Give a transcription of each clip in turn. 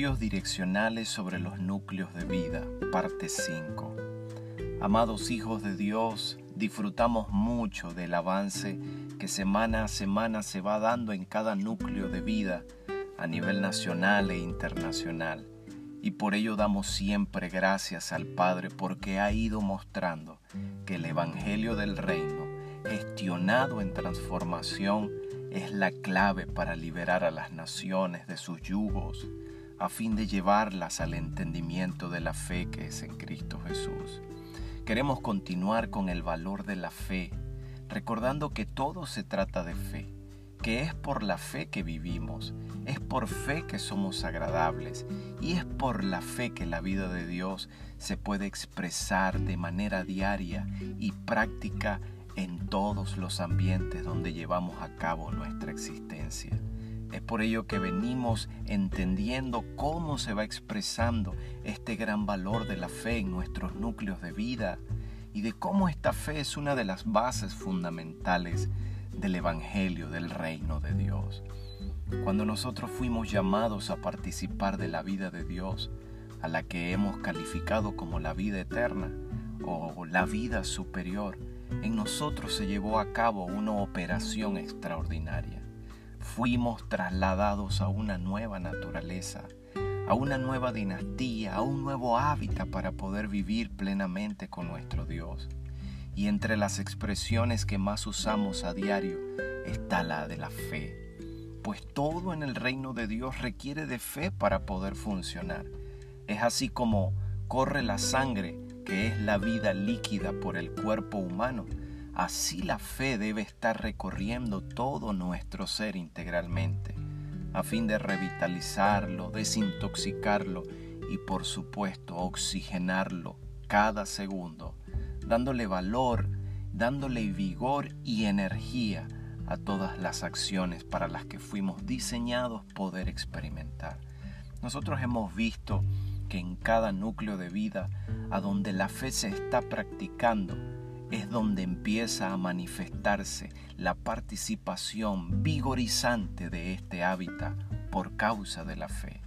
Direccionales sobre los núcleos de vida, parte 5. Amados hijos de Dios, disfrutamos mucho del avance que semana a semana se va dando en cada núcleo de vida a nivel nacional e internacional. Y por ello damos siempre gracias al Padre porque ha ido mostrando que el Evangelio del Reino, gestionado en transformación, es la clave para liberar a las naciones de sus yugos, a fin de llevarlas al entendimiento de la fe que es en Cristo Jesús. Queremos continuar con el valor de la fe, recordando que todo se trata de fe, que es por la fe que vivimos, es por fe que somos agradables y es por la fe que la vida de Dios se puede expresar de manera diaria y práctica en todos los ambientes donde llevamos a cabo nuestra existencia. Es por ello que venimos entendiendo cómo se va expresando este gran valor de la fe en nuestros núcleos de vida y de cómo esta fe es una de las bases fundamentales del Evangelio del Reino de Dios. Cuando nosotros fuimos llamados a participar de la vida de Dios, a la que hemos calificado como la vida eterna o la vida superior, en nosotros se llevó a cabo una operación extraordinaria. Fuimos trasladados a una nueva naturaleza, a una nueva dinastía, a un nuevo hábitat para poder vivir plenamente con nuestro Dios. Y entre las expresiones que más usamos a diario está la de la fe, pues todo en el reino de Dios requiere de fe para poder funcionar. Es así como corre la sangre que es la vida líquida por el cuerpo humano, así la fe debe estar recorriendo todo nuestro ser integralmente, a fin de revitalizarlo, desintoxicarlo y por supuesto oxigenarlo cada segundo, dándole valor, dándole vigor y energía a todas las acciones para las que fuimos diseñados poder experimentar. Nosotros hemos visto que en cada núcleo de vida a donde la fe se está practicando es donde empieza a manifestarse la participación vigorizante de este hábitat por causa de la fe.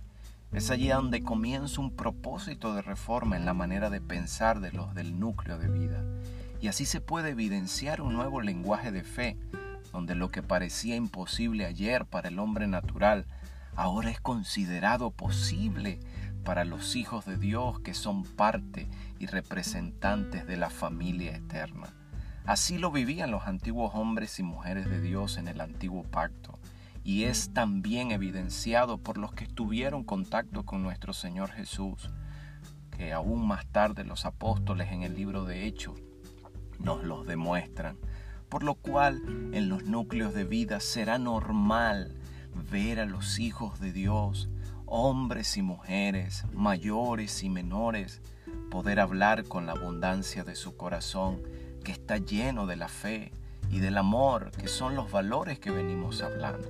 Es allí donde comienza un propósito de reforma en la manera de pensar de los del núcleo de vida. Y así se puede evidenciar un nuevo lenguaje de fe, donde lo que parecía imposible ayer para el hombre natural, ahora es considerado posible para los hijos de Dios que son parte y representantes de la familia eterna. Así lo vivían los antiguos hombres y mujeres de Dios en el antiguo pacto, y es también evidenciado por los que tuvieron contacto con nuestro Señor Jesús, que aún más tarde los apóstoles en el libro de Hechos nos los demuestran, por lo cual en los núcleos de vida será normal ver a los hijos de Dios hombres y mujeres, mayores y menores, poder hablar con la abundancia de su corazón que está lleno de la fe y del amor, que son los valores que venimos hablando.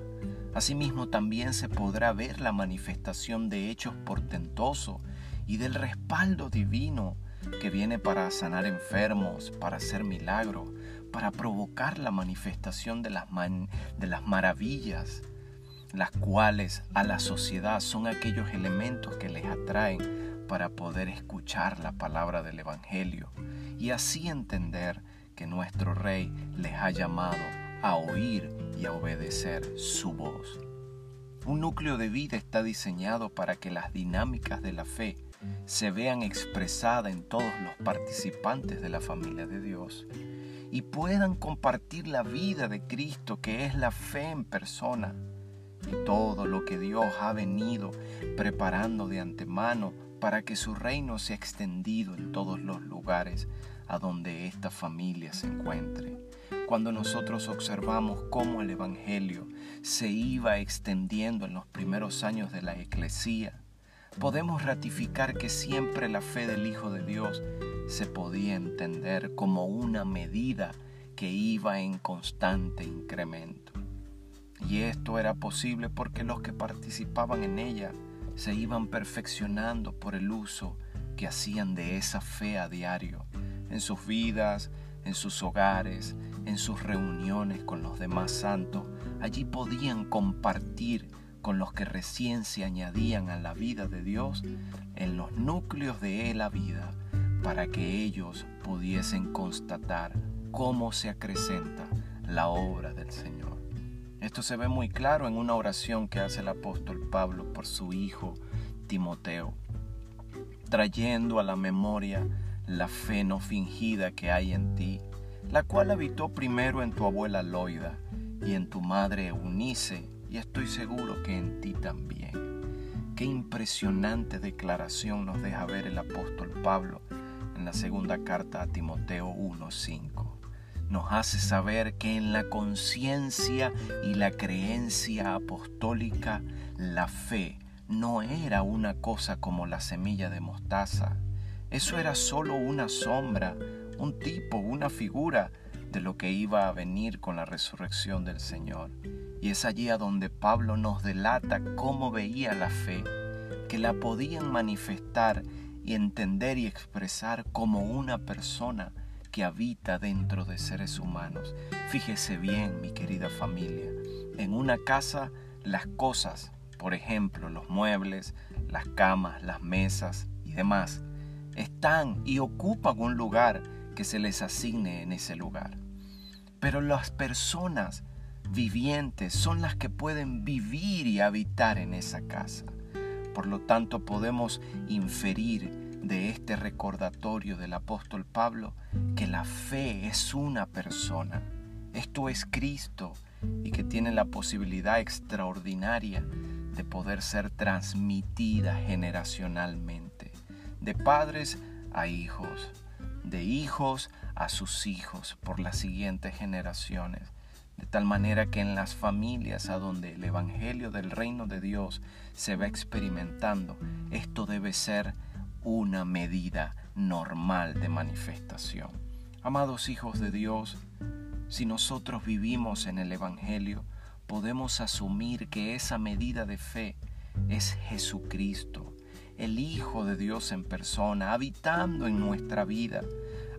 Asimismo también se podrá ver la manifestación de hechos portentosos y del respaldo divino que viene para sanar enfermos, para hacer milagros, para provocar la manifestación de las, de las maravillas las cuales a la sociedad son aquellos elementos que les atraen para poder escuchar la palabra del Evangelio y así entender que nuestro Rey les ha llamado a oír y a obedecer su voz. Un núcleo de vida está diseñado para que las dinámicas de la fe se vean expresadas en todos los participantes de la familia de Dios y puedan compartir la vida de Cristo que es la fe en persona todo lo que Dios ha venido preparando de antemano para que su reino sea extendido en todos los lugares a donde esta familia se encuentre. Cuando nosotros observamos cómo el Evangelio se iba extendiendo en los primeros años de la Eclesía, podemos ratificar que siempre la fe del Hijo de Dios se podía entender como una medida que iba en constante incremento. Y esto era posible porque los que participaban en ella se iban perfeccionando por el uso que hacían de esa fe a diario, en sus vidas, en sus hogares, en sus reuniones con los demás santos. Allí podían compartir con los que recién se añadían a la vida de Dios en los núcleos de la vida para que ellos pudiesen constatar cómo se acrecenta la obra del Señor. Esto se ve muy claro en una oración que hace el apóstol Pablo por su hijo Timoteo, trayendo a la memoria la fe no fingida que hay en ti, la cual habitó primero en tu abuela Loida y en tu madre Eunice, y estoy seguro que en ti también. Qué impresionante declaración nos deja ver el apóstol Pablo en la segunda carta a Timoteo 1:5 nos hace saber que en la conciencia y la creencia apostólica la fe no era una cosa como la semilla de mostaza. Eso era solo una sombra, un tipo, una figura de lo que iba a venir con la resurrección del Señor. Y es allí a donde Pablo nos delata cómo veía la fe, que la podían manifestar y entender y expresar como una persona que habita dentro de seres humanos. Fíjese bien, mi querida familia, en una casa las cosas, por ejemplo, los muebles, las camas, las mesas y demás, están y ocupan un lugar que se les asigne en ese lugar. Pero las personas vivientes son las que pueden vivir y habitar en esa casa. Por lo tanto, podemos inferir de este recordatorio del apóstol Pablo la fe es una persona. Esto es Cristo y que tiene la posibilidad extraordinaria de poder ser transmitida generacionalmente, de padres a hijos, de hijos a sus hijos por las siguientes generaciones, de tal manera que en las familias a donde el Evangelio del reino de Dios se va experimentando, esto debe ser una medida normal de manifestación. Amados hijos de Dios, si nosotros vivimos en el Evangelio, podemos asumir que esa medida de fe es Jesucristo, el Hijo de Dios en persona, habitando en nuestra vida,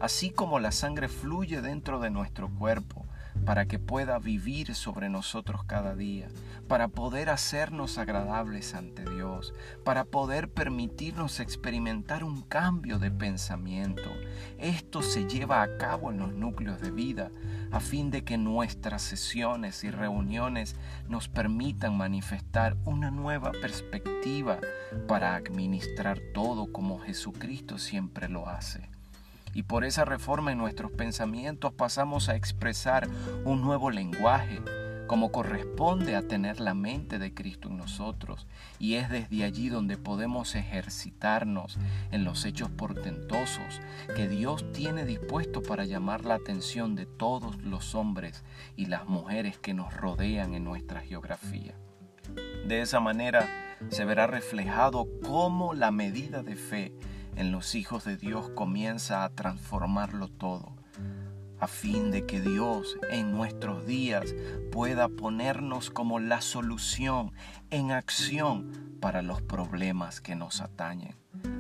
así como la sangre fluye dentro de nuestro cuerpo para que pueda vivir sobre nosotros cada día, para poder hacernos agradables ante Dios, para poder permitirnos experimentar un cambio de pensamiento. Esto se lleva a cabo en los núcleos de vida, a fin de que nuestras sesiones y reuniones nos permitan manifestar una nueva perspectiva para administrar todo como Jesucristo siempre lo hace. Y por esa reforma en nuestros pensamientos pasamos a expresar un nuevo lenguaje, como corresponde a tener la mente de Cristo en nosotros. Y es desde allí donde podemos ejercitarnos en los hechos portentosos que Dios tiene dispuesto para llamar la atención de todos los hombres y las mujeres que nos rodean en nuestra geografía. De esa manera se verá reflejado cómo la medida de fe en los hijos de Dios comienza a transformarlo todo, a fin de que Dios en nuestros días pueda ponernos como la solución en acción para los problemas que nos atañen.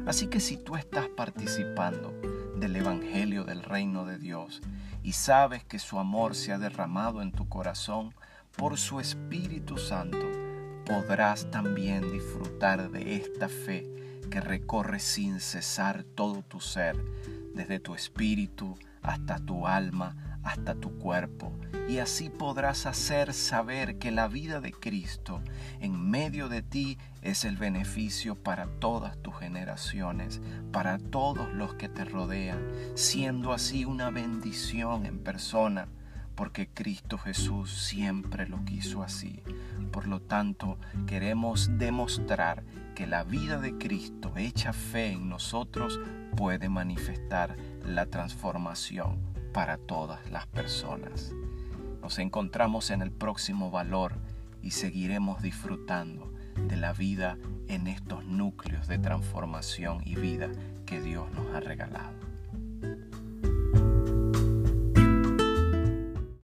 Así que si tú estás participando del Evangelio del Reino de Dios y sabes que su amor se ha derramado en tu corazón por su Espíritu Santo, podrás también disfrutar de esta fe que recorre sin cesar todo tu ser, desde tu espíritu hasta tu alma, hasta tu cuerpo, y así podrás hacer saber que la vida de Cristo en medio de ti es el beneficio para todas tus generaciones, para todos los que te rodean, siendo así una bendición en persona porque Cristo Jesús siempre lo quiso así. Por lo tanto, queremos demostrar que la vida de Cristo hecha fe en nosotros puede manifestar la transformación para todas las personas. Nos encontramos en el próximo valor y seguiremos disfrutando de la vida en estos núcleos de transformación y vida que Dios nos ha regalado.